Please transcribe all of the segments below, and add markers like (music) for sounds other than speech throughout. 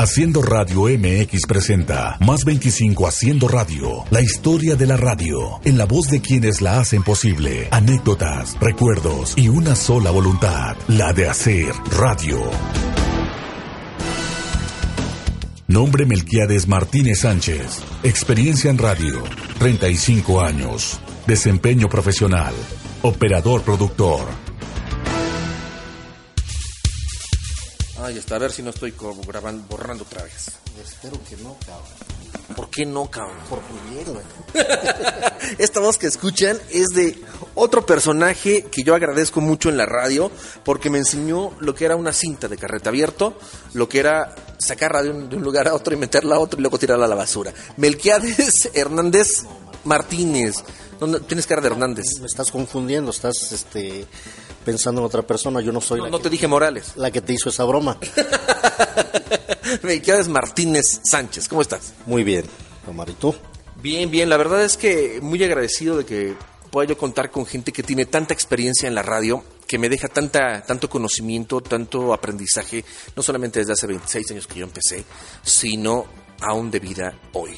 Haciendo Radio MX presenta Más 25 Haciendo Radio, la historia de la radio, en la voz de quienes la hacen posible, anécdotas, recuerdos y una sola voluntad, la de hacer radio. Nombre Melquiades Martínez Sánchez, experiencia en radio, 35 años, desempeño profesional, operador productor, Ay, está, a ver si no estoy como grabando, borrando otra vez. Espero que no, cabrón. ¿Por qué no, cabrón? Por tu bien, güey. (laughs) Esta voz que escuchan es de otro personaje que yo agradezco mucho en la radio porque me enseñó lo que era una cinta de carrete abierto, lo que era sacar radio de un lugar a otro y meterla a otro y luego tirarla a la basura. Melquiades (laughs) Hernández Martínez. ¿Dónde- Tienes cara de Hernández. Me estás confundiendo, estás este, pensando en otra persona. Yo no soy No, la, no que, te dije Morales. la que te hizo esa broma. (laughs) Melquiades Martínez Sánchez. ¿Cómo estás? Muy bien, Omar. ¿Y tú? Bien, bien. La verdad es que muy agradecido de que pueda yo contar con gente que tiene tanta experiencia en la radio, que me deja tanta, tanto conocimiento, tanto aprendizaje, no solamente desde hace 26 años que yo empecé, sino aún de vida hoy.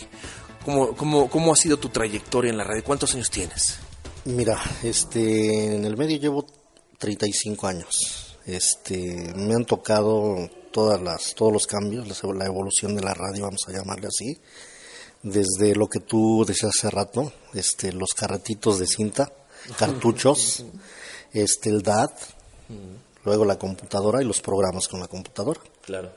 ¿Cómo, cómo, cómo ha sido tu trayectoria en la radio? ¿Cuántos años tienes? Mira, este, en el medio llevo 35 años. Este, me han tocado todas las, todos los cambios, la evolución de la radio, vamos a llamarle así. Desde lo que tú decías hace rato, este, los carretitos de cinta, cartuchos, este, el DAT, luego la computadora y los programas con la computadora. Claro.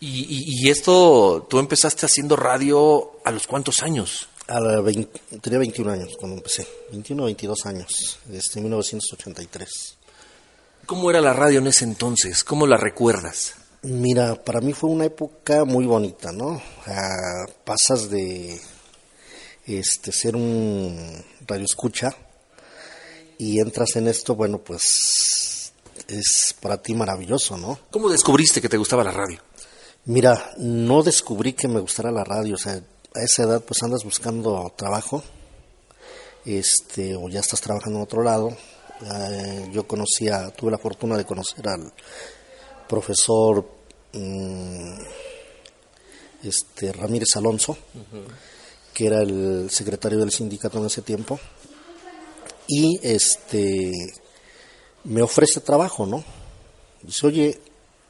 Y, y, y esto, tú empezaste haciendo radio a los cuántos años? A la vein- tenía 21 años cuando empecé, 21 o 22 años, desde 1983. ¿Cómo era la radio en ese entonces? ¿Cómo la recuerdas? Mira, para mí fue una época muy bonita, ¿no? Pasas de este ser un radioescucha y entras en esto, bueno, pues es para ti maravilloso, ¿no? ¿Cómo descubriste que te gustaba la radio? Mira, no descubrí que me gustara la radio, o sea, a esa edad pues andas buscando trabajo, este, o ya estás trabajando en otro lado. Eh, yo conocía, tuve la fortuna de conocer al profesor mm, este, Ramírez Alonso, que era el secretario del sindicato en ese tiempo, y este me ofrece trabajo, ¿no? Dice, oye,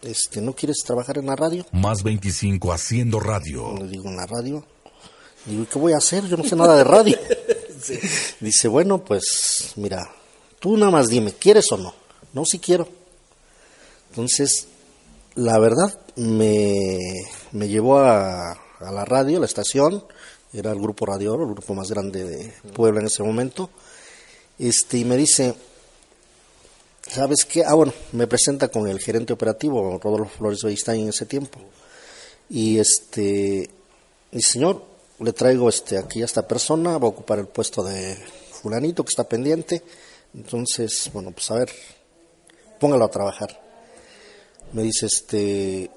este, ¿no quieres trabajar en la radio? Más 25 Haciendo Radio. Le digo, en la radio. Digo, ¿y qué voy a hacer? Yo no sé nada de radio. (laughs) Dice, bueno, pues mira, tú nada más dime, ¿quieres o no? No, sí quiero. Entonces, la verdad, me, me llevó a, a la radio, a la estación, era el grupo Radio el grupo más grande de Puebla en ese momento, este, y me dice, ¿sabes qué? Ah, bueno, me presenta con el gerente operativo, Rodolfo Flores Beristain en ese tiempo. Y este, y señor, le traigo este aquí a esta persona, va a ocupar el puesto de fulanito que está pendiente. Entonces, bueno, pues a ver, póngalo a trabajar. Me dice, este,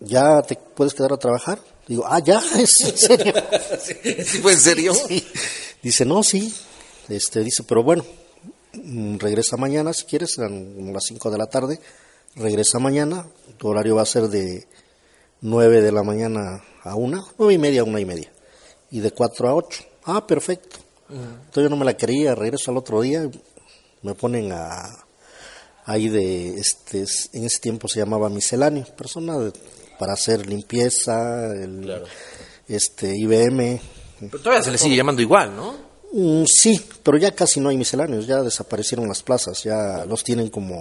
¿ya te puedes quedar a trabajar? Digo, ah, ya, (laughs) es en serio. (laughs) ¿Sí fue en serio? Sí. Dice, no, sí. Este, dice, pero bueno, mm, regresa mañana si quieres, eran las 5 de la tarde. Regresa mañana, tu horario va a ser de 9 de la mañana a 1, 9 y media a 1 y media. Y de 4 a 8. Ah, perfecto. Entonces yo no me la quería, regreso al otro día, me ponen a ahí de este en ese tiempo se llamaba misceláneo, persona de- para hacer limpieza, el, este IBM, Pero todavía se le sigue llamando igual, ¿no? Mm, sí, pero ya casi no hay misceláneos, ya desaparecieron las plazas, ya los tienen como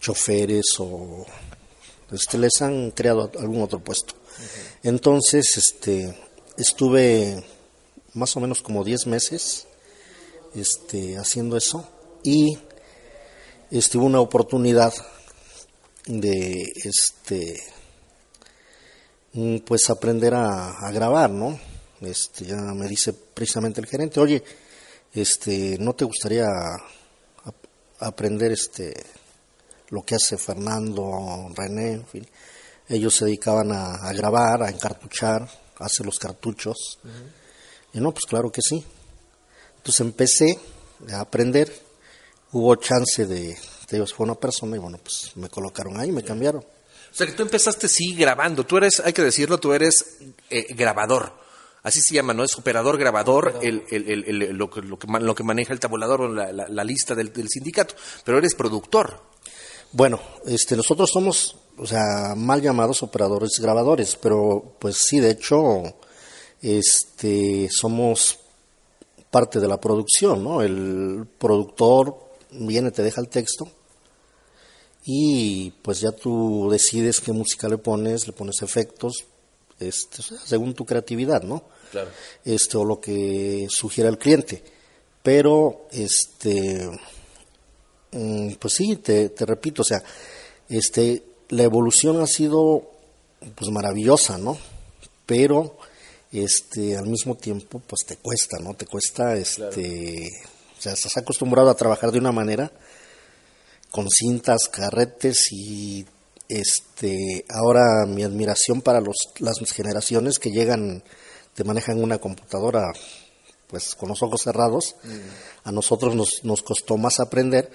choferes o este, les han creado algún otro puesto. Entonces, este, estuve más o menos como 10 meses este, haciendo eso y este, hubo una oportunidad de este mm, pues aprender a, grabar, ¿no? Este, ya me dice precisamente el gerente, oye, este, ¿no te gustaría aprender este lo que hace Fernando, René, en fin? Ellos se dedicaban a, grabar, a encartuchar, a hacer los cartuchos. Y no, pues claro que sí. Entonces empecé a aprender, hubo chance de, Dios fue una persona y bueno, pues me colocaron ahí, me cambiaron. O sea que tú empezaste sí grabando, tú eres, hay que decirlo, tú eres eh, grabador. Así se llama, ¿no? Es operador grabador, el, el, lo, que, lo, que, maneja el tabulador o la, lista del, sindicato. Pero eres productor. Bueno, este, nosotros somos, o sea, mal llamados operadores grabadores, pero pues sí, de hecho, este, somos parte de la producción, ¿no? El productor viene, te deja el texto, y pues ya tú decides qué música le pones, le pones efectos, este, según tu creatividad, ¿no? Claro. Este, o lo que sugiera el cliente. Pero, este, mm, pues sí, te, te repito, o sea, este, la evolución ha sido pues maravillosa, ¿no? Pero este al mismo tiempo pues te cuesta, ¿no? Te cuesta este o sea, estás acostumbrado a trabajar de una manera con cintas, carretes y este ahora mi admiración para los, las generaciones que llegan te manejan una computadora pues con los ojos cerrados mm. a nosotros nos, nos costó más aprender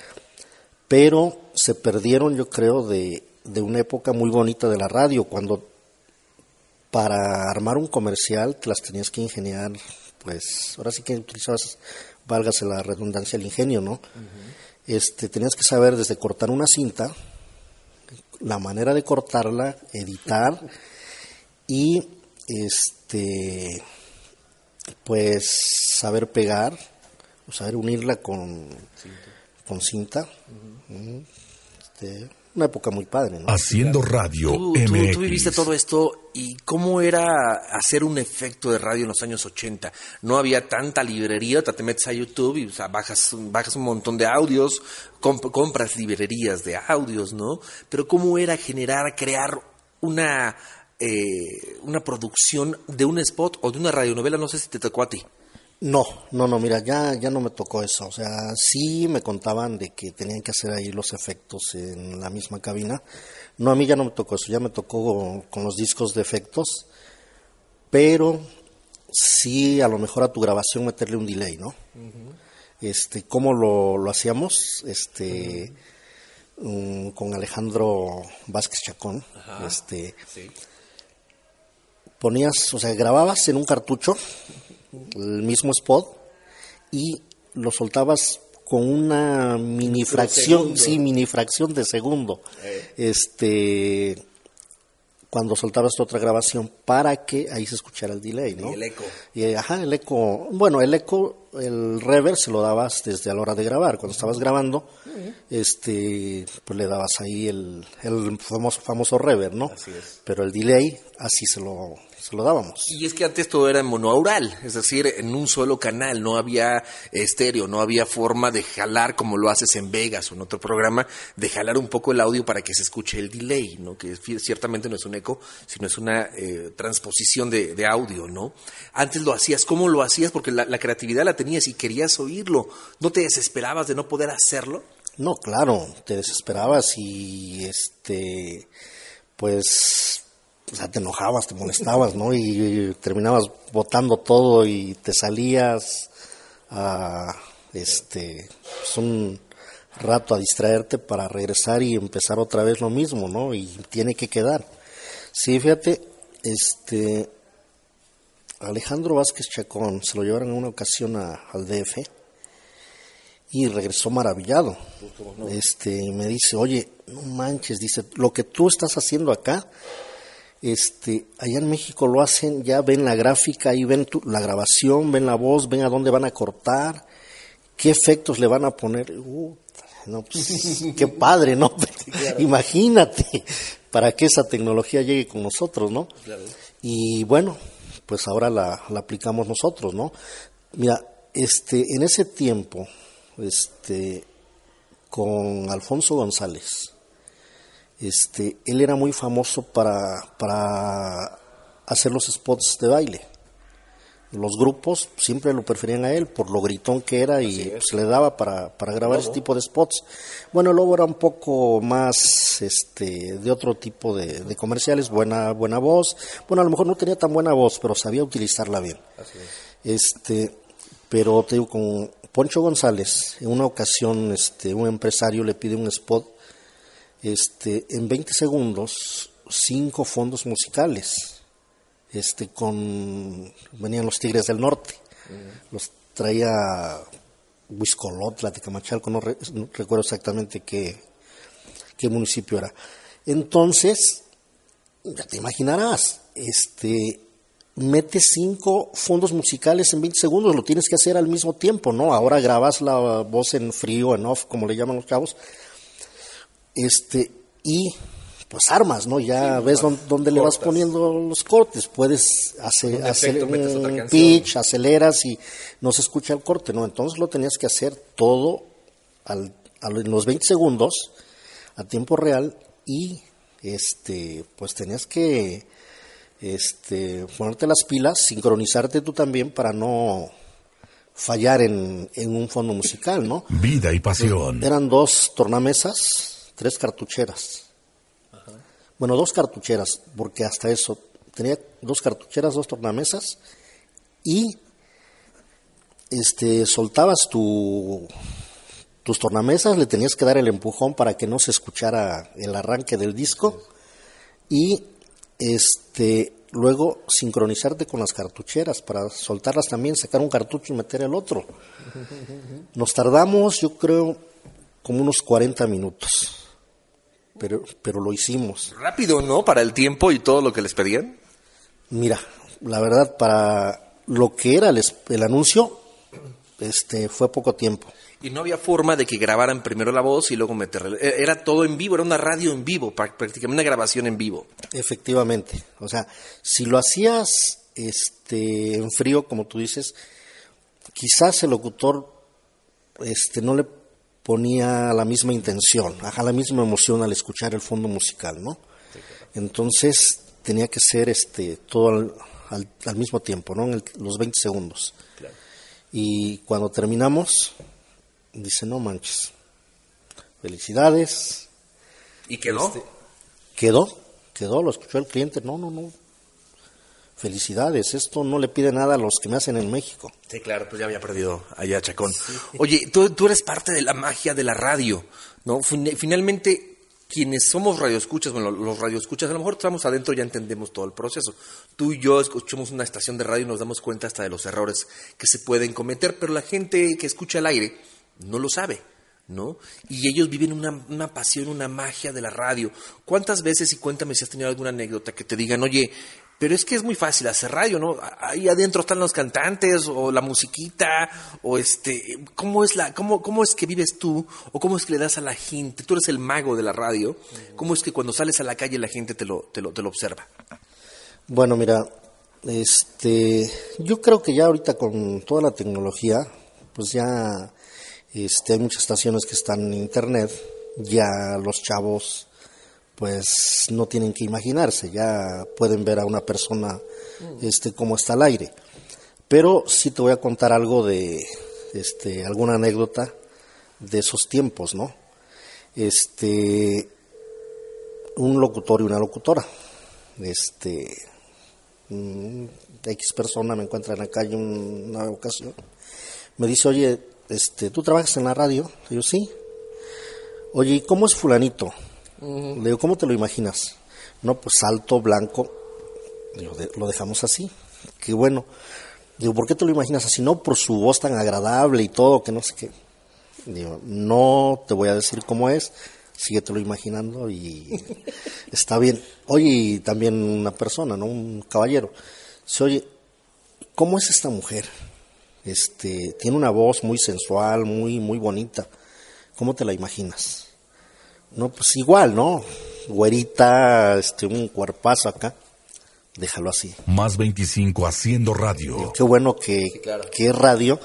pero se perdieron yo creo de, de una época muy bonita de la radio cuando para armar un comercial te las tenías que ingeniar pues ahora sí que utilizabas válgase la redundancia el ingenio no este, tenías que saber desde cortar una cinta, la manera de cortarla, editar y este pues saber pegar, o saber unirla con cinta, con cinta. este, una época muy padre. ¿no? Haciendo radio ¿Tú, Tú, viviste todo esto y cómo era hacer un efecto de radio en los años 80. No había tanta librería, te metes a YouTube y bajas, bajas un montón de audios, compras librerías de audios, ¿no? Pero cómo era generar, crear una, eh, una producción de un spot o de una radionovela, no sé si te tocó a ti. No, no, no, mira, ya, ya no me tocó eso. O sea, sí me contaban de que tenían que hacer ahí los efectos en la misma cabina. No, a mí ya no me tocó eso, ya me tocó con los discos de efectos, pero sí a lo mejor a tu grabación meterle un delay, ¿no? Este, ¿cómo lo, lo hacíamos? Este, mm, con Alejandro Vázquez Chacón, este, ponías, o sea, grababas en un cartucho el mismo spot y lo soltabas con una mini fracción, sí, mini fracción de segundo. Eh. Este cuando soltabas otra grabación para que ahí se escuchara el delay, ¿no? Y el eco. Y, ajá, el eco. Bueno, el eco, el reverb se lo dabas desde a la hora de grabar. Cuando estabas grabando, este, pues le dabas ahí el, el famoso, famoso reverb, ¿no? Así es. Pero el delay, así se lo, se lo dábamos. Y es que antes todo era monoaural, es decir, en un solo canal, no había estéreo, no había forma de jalar como lo haces en Vegas o en otro programa, de jalar un poco el audio para que se escuche el delay, ¿no? Que ciertamente no es un eco, sino es una eh, transposición de, audio, ¿no? Antes lo hacías, ¿cómo lo hacías? Porque la, la creatividad la tenías y querías oírlo, ¿no te desesperabas de no poder hacerlo? No, claro, te desesperabas y este, pues o sea, te enojabas, te molestabas, ¿no? Y, terminabas botando todo y te salías a, este, pues un rato a distraerte para regresar y empezar otra vez lo mismo, ¿no? Y tiene que quedar. Sí, fíjate, este, Alejandro Vázquez Chacón se lo llevaron en una ocasión al DF y regresó maravillado. Este, y me dice, oye, no manches, dice, lo que tú estás haciendo acá este, allá en México lo hacen, ya ven la gráfica, ahí ven la grabación, ven la voz, ven a dónde van a cortar, qué efectos le van a poner. Uh, no, pues, (laughs) qué padre, ¿no? Imagínate, para que esa tecnología llegue con nosotros, ¿no? Y bueno, pues ahora la, la, aplicamos nosotros, ¿no? Mira, este, en ese tiempo, este, con Alfonso González, este, él era muy famoso para, para hacer los spots de baile. Los grupos siempre lo preferían a él por lo gritón que era y se le daba para, para grabar ese tipo de spots. Bueno, el Lobo era un poco más este, de otro tipo de, de comerciales, buena, buena voz. Bueno, a lo mejor no tenía tan buena voz, pero sabía utilizarla bien. Este, pero te digo, con Poncho González, en una ocasión este, un empresario le pide un spot este, en 20 segundos, cinco fondos musicales este con venían los Tigres del Norte, los traía Huiscolotla, Tecamachalco, no, no recuerdo exactamente qué, qué municipio era. Entonces, ya te imaginarás, este mete cinco fondos musicales en 20 segundos, lo tienes que hacer al mismo tiempo, ¿no? Ahora grabas la voz en frío, en off, como le llaman los chavos. Este, y pues armas, ¿no? Ya ves dónde, le vas poniendo los cortes, puedes hacer, hacer un pitch, aceleras y no se escucha el corte, ¿no? Entonces lo tenías que hacer todo al, en los 20 segundos a tiempo real y este pues tenías que este ponerte las pilas, sincronizarte tú también para no fallar en, en un fondo musical, ¿no? Vida y pasión. Eran dos tornamesas, tres cartucheras bueno, dos cartucheras, porque hasta eso tenía dos cartucheras, dos tornamesas y este soltabas tu tus tornamesas, le tenías que dar el empujón para que no se escuchara el arranque del disco y este luego sincronizarte con las cartucheras para soltarlas también, sacar un cartucho y meter el otro. Nos tardamos, yo creo, como unos 40 minutos pero, pero lo hicimos. Rápido, ¿no? Para el tiempo y todo lo que les pedían. Mira, la verdad, para lo que era el, el anuncio, este, fue poco tiempo. Y no había forma de que grabaran primero la voz y luego meterla. E, era todo en vivo, era una radio en vivo, prácticamente una grabación en vivo. Efectivamente. O sea, si lo hacías este, en frío, como tú dices, quizás el locutor este, no le ponía la misma intención, la misma emoción al escuchar el fondo musical, ¿no? Entonces tenía que ser este todo al, al, mismo tiempo, ¿no? En los 20 segundos. Y cuando terminamos, dice, no manches, felicidades. ¿Y quedó? Este, quedó, quedó, lo escuchó el cliente, no, no, no, felicidades, esto no le pide nada a los que me hacen en México. Sí, claro, pues ya había perdido allá Chacón. Oye, tú, tú, eres parte de la magia de la radio, ¿no? Finalmente, quienes somos radioescuchas, bueno, los radioescuchas, a lo mejor estamos adentro ya entendemos todo el proceso. Tú y yo escuchamos una estación de radio y nos damos cuenta hasta de los errores que se pueden cometer, pero la gente que escucha el aire no lo sabe. ¿no? Y ellos viven una, una, pasión, una magia de la radio. ¿Cuántas veces, y cuéntame si has tenido alguna anécdota, que te digan, oye, pero es que es muy fácil hacer radio, ¿no? Ahí adentro están los cantantes o la musiquita o este, ¿cómo es la cómo cómo es que vives tú o cómo es que le das a la gente? Tú eres el mago de la radio. ¿Cómo es que cuando sales a la calle la gente te lo te lo, te lo observa? Bueno, mira, este, yo creo que ya ahorita con toda la tecnología, pues ya este hay muchas estaciones que están en internet, ya los chavos pues no tienen que imaginarse, ya pueden ver a una persona este cómo está al aire. Pero sí te voy a contar algo de este alguna anécdota de esos tiempos, ¿no? Este un locutor y una locutora. Este X persona me encuentra en la calle una ocasión. Me dice, "Oye, este, ¿tú trabajas en la radio?" Y yo, "Sí." "Oye, ¿y cómo es fulanito?" Le digo, ¿cómo te lo imaginas? No, pues alto, blanco. lo dejamos así. Qué bueno. Digo, ¿por qué te lo imaginas así? No, por su voz tan agradable y todo, que no sé qué. Digo, no te voy a decir cómo es, síguetelo imaginando y (laughs) está bien. Oye, también una persona, ¿no? Un caballero. Dice, oye, ¿cómo es esta mujer? Este, tiene una voz muy sensual, muy, muy bonita. ¿Cómo te la imaginas? No, pues igual, ¿no? Güerita, este, un cuerpazo acá. Déjalo así. Más 25 haciendo radio. qué bueno que, que es radio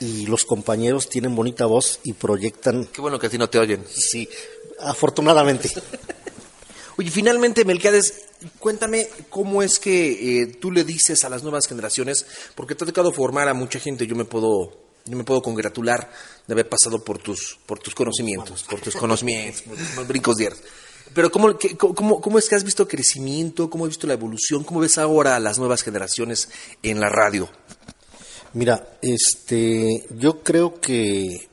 y los compañeros tienen bonita voz y proyectan. Qué bueno que a ti no te oyen. Sí, afortunadamente. (laughs) Oye, finalmente, Melquiades, cuéntame cómo es que eh, tú le dices a las nuevas generaciones, porque te ha tocado formar a mucha gente, yo me puedo, yo me puedo congratular de haber pasado por tus, por tus conocimientos, por tus conocimientos, por tus brincos de Pero ¿cómo, cómo, ¿cómo es que has visto crecimiento? ¿Cómo has visto la evolución? ¿Cómo ves ahora a las nuevas generaciones en la radio? Mira, este, yo creo que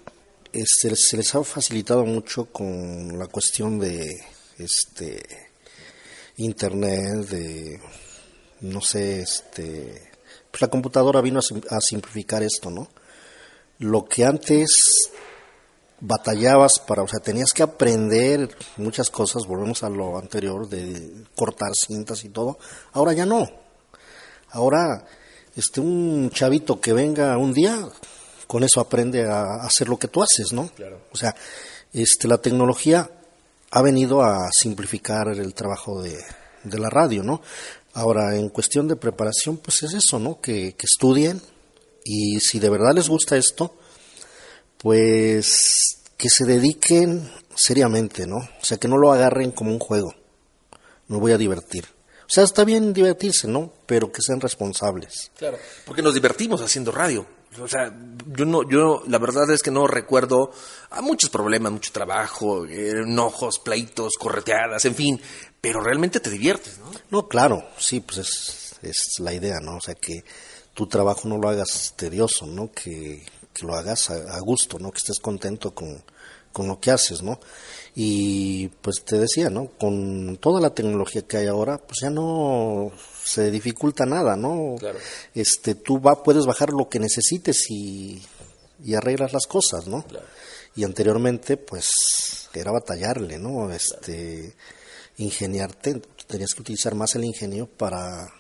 este, se les ha facilitado mucho con la cuestión de este internet, de no sé, este, pues la computadora vino a, a simplificar esto, ¿no? Lo que antes batallabas para, o sea, tenías que aprender muchas cosas, volvemos a lo anterior de cortar cintas y todo, ahora ya no. Ahora, este, un chavito que venga un día, con eso aprende a hacer lo que tú haces, ¿no? O sea, este, la tecnología ha venido a simplificar el trabajo de, de la radio, ¿no? Ahora, en cuestión de preparación, pues es eso, ¿no? Que, que estudien y si de verdad les gusta esto, pues que se dediquen seriamente, ¿no? O sea, que no lo agarren como un juego. Me voy a divertir. O sea, está bien divertirse, ¿no? Pero que sean responsables. Claro. Porque nos divertimos haciendo radio. O sea, yo no, yo la verdad es que no recuerdo a muchos problemas, mucho trabajo, eh, enojos, pleitos, correteadas, en fin, pero realmente te diviertes, ¿no? No, claro, sí, pues es, es la idea, ¿no? O sea, que tu trabajo no lo hagas tedioso, ¿no? Que, que lo hagas a, a gusto, ¿no? Que estés contento con, con lo que haces, ¿no? Y pues te decía, ¿no? Con toda la tecnología que hay ahora, pues ya no se dificulta nada, ¿no? Claro. Este, tú va, puedes bajar lo que necesites y, y arreglas las cosas, ¿no? Y anteriormente, pues, era batallarle, ¿no? Este, ingeniarte, tenías que utilizar más el ingenio para,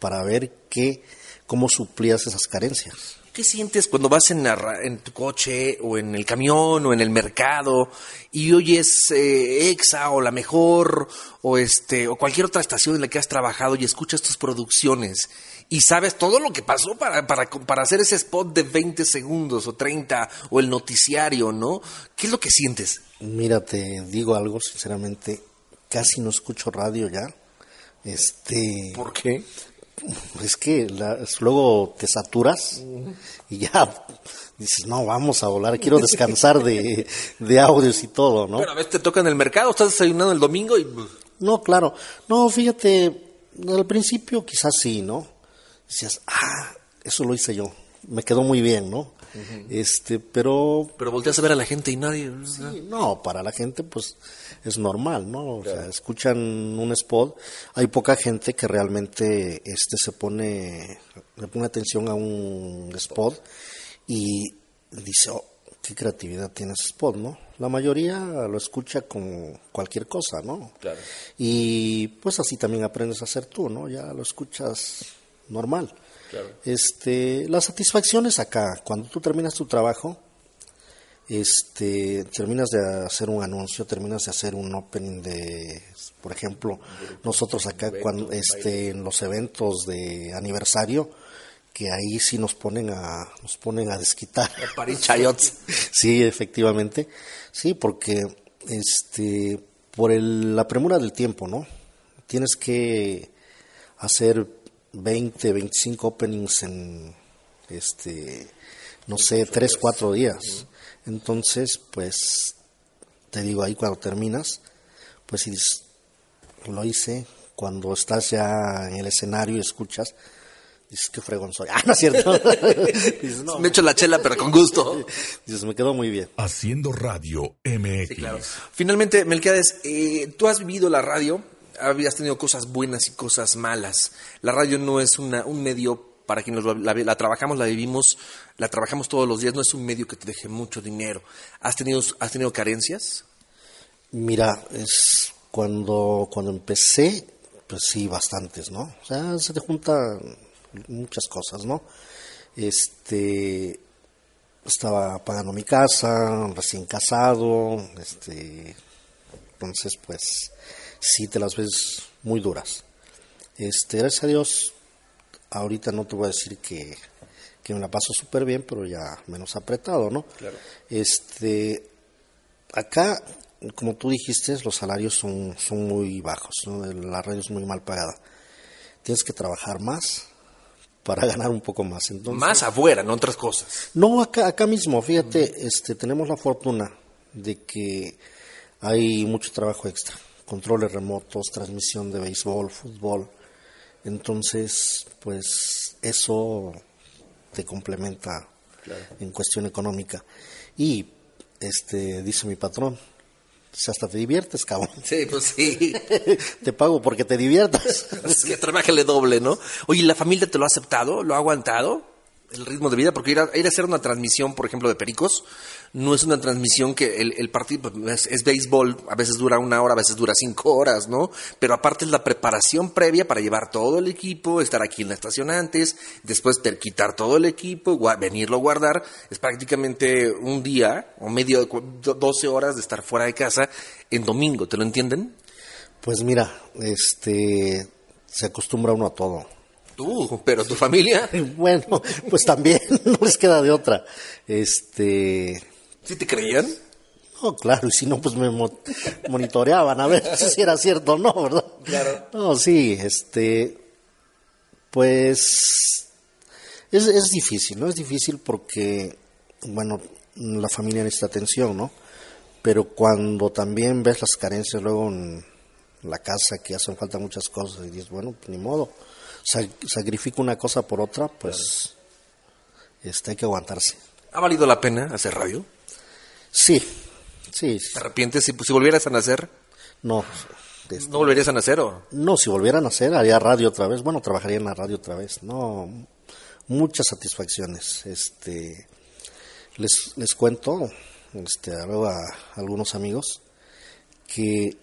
para ver qué, cómo suplías esas carencias. ¿Qué sientes cuando vas en, la en tu coche o en el camión o en el mercado y oyes eh, Exa o La Mejor o este o cualquier otra estación en la que has trabajado y escuchas tus producciones y sabes todo lo que pasó para, para, para hacer ese spot de 20 segundos o 30 o el noticiario, ¿no? ¿Qué es lo que sientes? Mira, te digo algo, sinceramente, casi no escucho radio ya. Este, ¿Por qué? Es que la- luego te saturas y ya dices, no, vamos a volar, quiero descansar de, de audios y todo, ¿no? Bueno, a veces te toca en el mercado, estás desayunando el domingo y... No, claro. No, fíjate, al principio quizás sí, ¿no? Decías, ah, eso lo hice yo. Me quedó muy bien, ¿no? Este, pero Pero volteas a ver a la gente y nadie... sí, no, para la gente pues es normal, ¿no? O sea, escuchan un spot, hay poca gente que realmente este se pone le pone atención a un spot y dice, "Oh, qué creatividad tiene ese spot, ¿no? La mayoría lo escucha con cualquier cosa, ¿no? Claro. Y pues así también aprendes a hacer tú, ¿no? Ya lo escuchas normal. Claro. Este, la satisfacción es acá, cuando tú terminas tu trabajo, este, terminas de hacer un anuncio, terminas de hacer un opening de, por ejemplo, nosotros acá cuando, este, en los eventos de aniversario, que ahí sí nos ponen a, nos ponen a desquitar. (laughs) Chayots. Sí, efectivamente. Sí, porque este por el- la premura del tiempo, ¿no? Tienes que hacer 20, 25 openings en este no sé, 3, 4 días. Entonces, pues te digo ahí cuando terminas, pues si lo hice cuando estás ya en el escenario y escuchas dices qué fregón soy. (laughs) Ah, no es cierto. (laughs) dices, no, Me echo la chela, pero con gusto. (laughs) dices, me quedó muy bien. Haciendo radio MX. Sí, claro. Finalmente, Melquiades, eh, tú has vivido la radio, habías tenido cosas buenas y cosas malas. La radio no es una, un medio para quienes la, la trabajamos, la vivimos, la trabajamos todos los días, no es un medio que te deje mucho dinero. ¿Has tenido, has tenido carencias? Mira, es cuando, cuando empecé, pues sí, bastantes, ¿no? O sea, se te juntan muchas cosas, ¿no? Este, estaba pagando mi casa, recién casado, este, entonces, pues, sí te las ves muy duras. Este, gracias a Dios, ahorita no te voy a decir que, que me la paso súper bien, pero ya menos apretado, ¿no? Claro. Este, acá como tú dijiste, los salarios son, son muy bajos, ¿no? la radio es muy mal pagada. Tienes que trabajar más para ganar un poco más. Entonces, más afuera, no otras cosas. No, acá, acá mismo, fíjate, este, tenemos la fortuna de que hay mucho trabajo extra, controles remotos, transmisión de béisbol, fútbol. Entonces, pues eso te complementa en cuestión económica. Y este dice mi patrón, si hasta te diviertes, cabrón. Sí, pues sí. (laughs) te pago porque te diviertas. (laughs) es que trabajale doble, ¿no? Oye, ¿la familia te lo ha aceptado? ¿Lo ha aguantado? el ritmo de vida, porque ir a, ir a, hacer una transmisión, por ejemplo, de Pericos, no es una transmisión que el, partido pues, es, béisbol, a veces dura una hora, a veces dura cinco horas, ¿no? Pero aparte es la preparación previa para llevar todo el equipo, estar aquí en la estación antes, después quitar todo el equipo, venirlo a guardar, es prácticamente un día o medio, 12 horas de estar fuera de casa en domingo, ¿te lo entienden? Pues mira, este, se acostumbra uno a todo Tú, pero tu familia. (laughs) bueno, pues también (laughs) no les queda de otra. Este. ¿Sí te creían? No, claro, y si no, pues me monitoreaban a ver (laughs) si era cierto o no, ¿verdad? Claro. No, sí, este. Pues. Es, es difícil, ¿no? Es difícil porque, bueno, la familia necesita atención, ¿no? Pero cuando también ves las carencias luego en la casa, que hacen falta muchas cosas, y dices, bueno, pues ni modo sacrifico una cosa por otra, pues este, hay que aguantarse. ¿Ha valido la pena hacer radio? Sí, sí. ¿Te arrepientes si, si volvieras a nacer? No. Este, ¿No volverías a nacer o? No, si volviera a nacer haría radio otra vez. Bueno, trabajaría en la radio otra vez. No, muchas satisfacciones. Este, les, les cuento, este, a algunos amigos que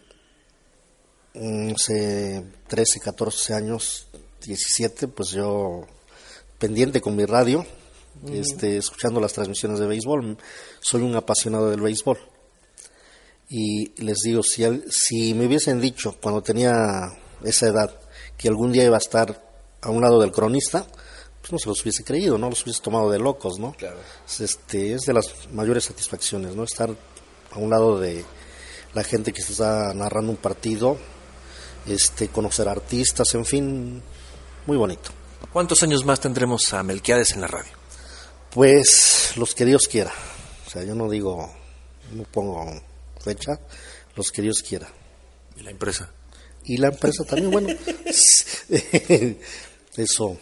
mm, hace 13, 14 años 17, pues yo pendiente con mi radio, este, escuchando las transmisiones de béisbol. Soy un apasionado del béisbol. Y les digo, si, si me hubiesen dicho cuando tenía esa edad que algún día iba a estar a un lado del cronista, pues no se los hubiese creído, no los hubiese tomado de locos, ¿no? Claro. Este, es de las mayores satisfacciones, ¿no? Estar a un lado de la gente que se está narrando un partido, este, conocer artistas, en fin, muy bonito. ¿Cuántos años más tendremos a Melquiades en la radio? Pues los que Dios quiera. O sea, yo no digo, no pongo fecha, los que Dios quiera. ¿Y la empresa? Y la empresa también, bueno, (laughs) eso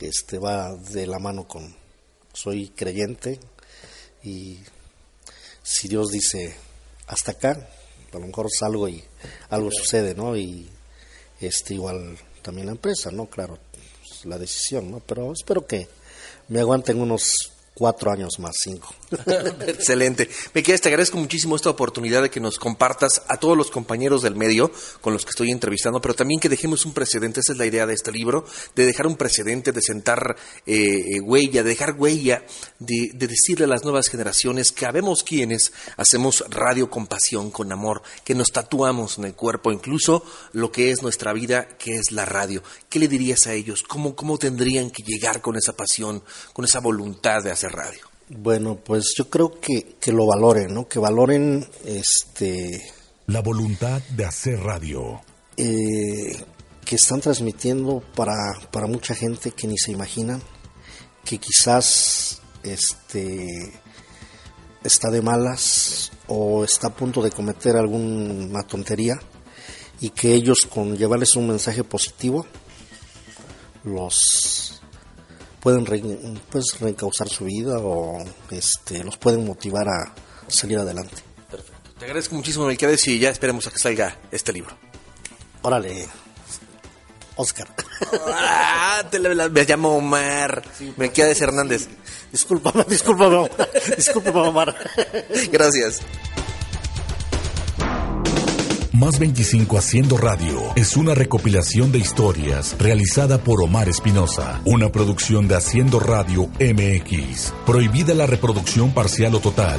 este, va de la mano con, soy creyente y si Dios dice hasta acá, a lo mejor salgo y algo sucede, ¿no? Y este igual también la empresa, ¿no? Claro, pues, la decisión, ¿no? Pero espero que me aguanten unos cuatro años más, cinco. (laughs) Excelente. Me quedas, te agradezco muchísimo esta oportunidad de que nos compartas a todos los compañeros del medio con los que estoy entrevistando, pero también que dejemos un precedente, esa es la idea de este libro, de dejar un precedente, de sentar eh, eh, huella, de dejar huella, de, decirle a las nuevas generaciones que habemos quienes hacemos radio con pasión, con amor, que nos tatuamos en el cuerpo, incluso lo que es nuestra vida, que es la radio. ¿Qué le dirías a ellos? ¿Cómo, cómo tendrían que llegar con esa pasión, con esa voluntad de hacer radio? Bueno, pues yo creo que, que lo valoren, ¿no? Que valoren este... La voluntad de hacer radio. Eh, que están transmitiendo para, para mucha gente que ni se imaginan, que quizás este, está de malas o está a punto de cometer alguna tontería y que ellos con llevarles un mensaje positivo los pueden pues, reencauzar su vida o este, los pueden motivar a salir adelante. Perfecto. Te agradezco muchísimo, Melquiades, y ya esperemos a que salga este libro. Órale, Oscar. Ah, me llamo Omar. Me Melquiades Hernández. Discúlpame, (laughs) discúlpame, discúlpame, Omar. Gracias. Más 25 Haciendo Radio es una recopilación de historias realizada por Omar Espinosa, una producción de Haciendo Radio MX. Prohibida la reproducción parcial o total.